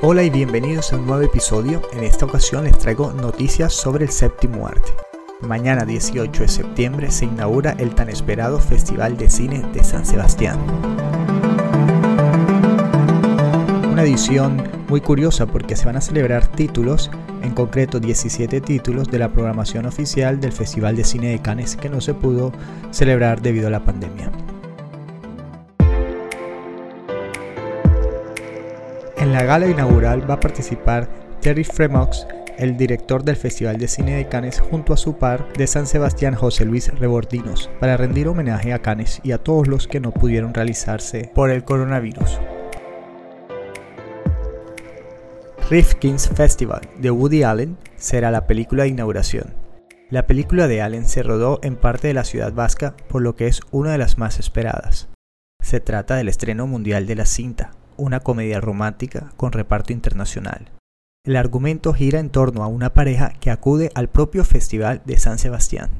Hola y bienvenidos a un nuevo episodio. En esta ocasión les traigo noticias sobre el séptimo arte. Mañana 18 de septiembre se inaugura el tan esperado Festival de Cine de San Sebastián. Una edición muy curiosa porque se van a celebrar títulos, en concreto 17 títulos de la programación oficial del Festival de Cine de Cannes que no se pudo celebrar debido a la pandemia. En la gala inaugural va a participar Terry Fremox, el director del Festival de Cine de Cannes, junto a su par de San Sebastián José Luis Rebordinos, para rendir homenaje a Cannes y a todos los que no pudieron realizarse por el coronavirus. Rifkin's Festival de Woody Allen será la película de inauguración. La película de Allen se rodó en parte de la ciudad vasca, por lo que es una de las más esperadas. Se trata del estreno mundial de la cinta, una comedia romántica con reparto internacional. El argumento gira en torno a una pareja que acude al propio Festival de San Sebastián.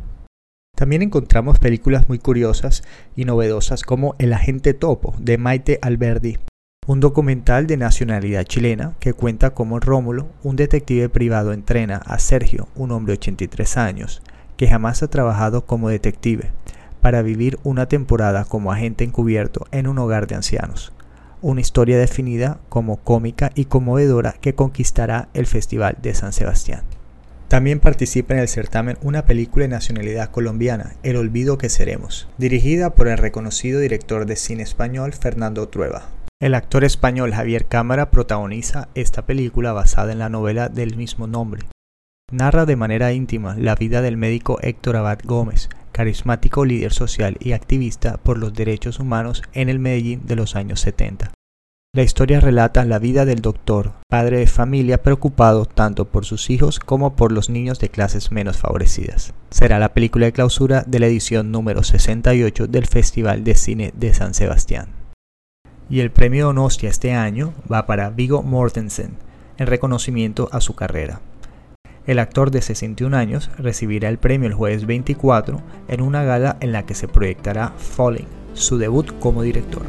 También encontramos películas muy curiosas y novedosas como El agente topo de Maite Alberdi, un documental de nacionalidad chilena que cuenta cómo Rómulo, un detective privado, entrena a Sergio, un hombre de 83 años, que jamás ha trabajado como detective, para vivir una temporada como agente encubierto en un hogar de ancianos una historia definida como cómica y conmovedora que conquistará el Festival de San Sebastián. También participa en el certamen una película de nacionalidad colombiana, El olvido que seremos, dirigida por el reconocido director de cine español Fernando Trueba. El actor español Javier Cámara protagoniza esta película basada en la novela del mismo nombre. Narra de manera íntima la vida del médico Héctor Abad Gómez, carismático líder social y activista por los derechos humanos en el Medellín de los años 70. La historia relata la vida del doctor, padre de familia preocupado tanto por sus hijos como por los niños de clases menos favorecidas. Será la película de clausura de la edición número 68 del Festival de Cine de San Sebastián. Y el premio Donostia este año va para Vigo Mortensen, en reconocimiento a su carrera. El actor de 61 años recibirá el premio el jueves 24 en una gala en la que se proyectará Falling, su debut como director.